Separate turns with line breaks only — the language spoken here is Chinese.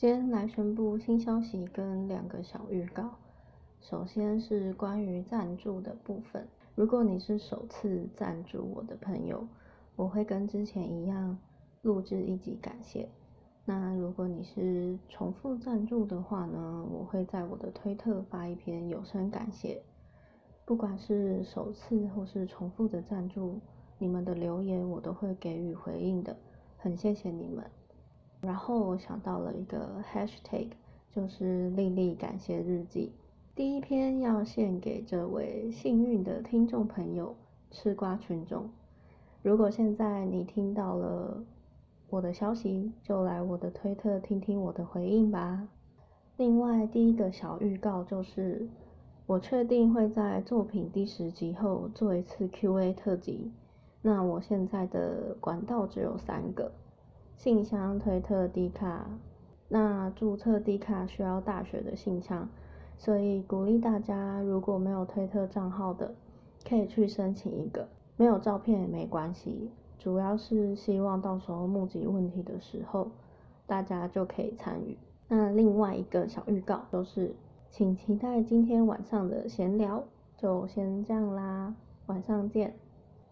今天来宣布新消息跟两个小预告。首先是关于赞助的部分，如果你是首次赞助我的朋友，我会跟之前一样录制一集感谢。那如果你是重复赞助的话呢，我会在我的推特发一篇有声感谢。不管是首次或是重复的赞助，你们的留言我都会给予回应的，很谢谢你们。然后我想到了一个 hashtag，就是丽丽感谢日记。第一篇要献给这位幸运的听众朋友吃瓜群众。如果现在你听到了我的消息，就来我的推特听听我的回应吧。另外，第一个小预告就是，我确定会在作品第十集后做一次 Q&A 特辑。那我现在的管道只有三个。信箱、推特、低卡，那注册低卡需要大学的信箱，所以鼓励大家如果没有推特账号的，可以去申请一个，没有照片也没关系，主要是希望到时候募集问题的时候，大家就可以参与。那另外一个小预告就是，请期待今天晚上的闲聊，就先这样啦，晚上见。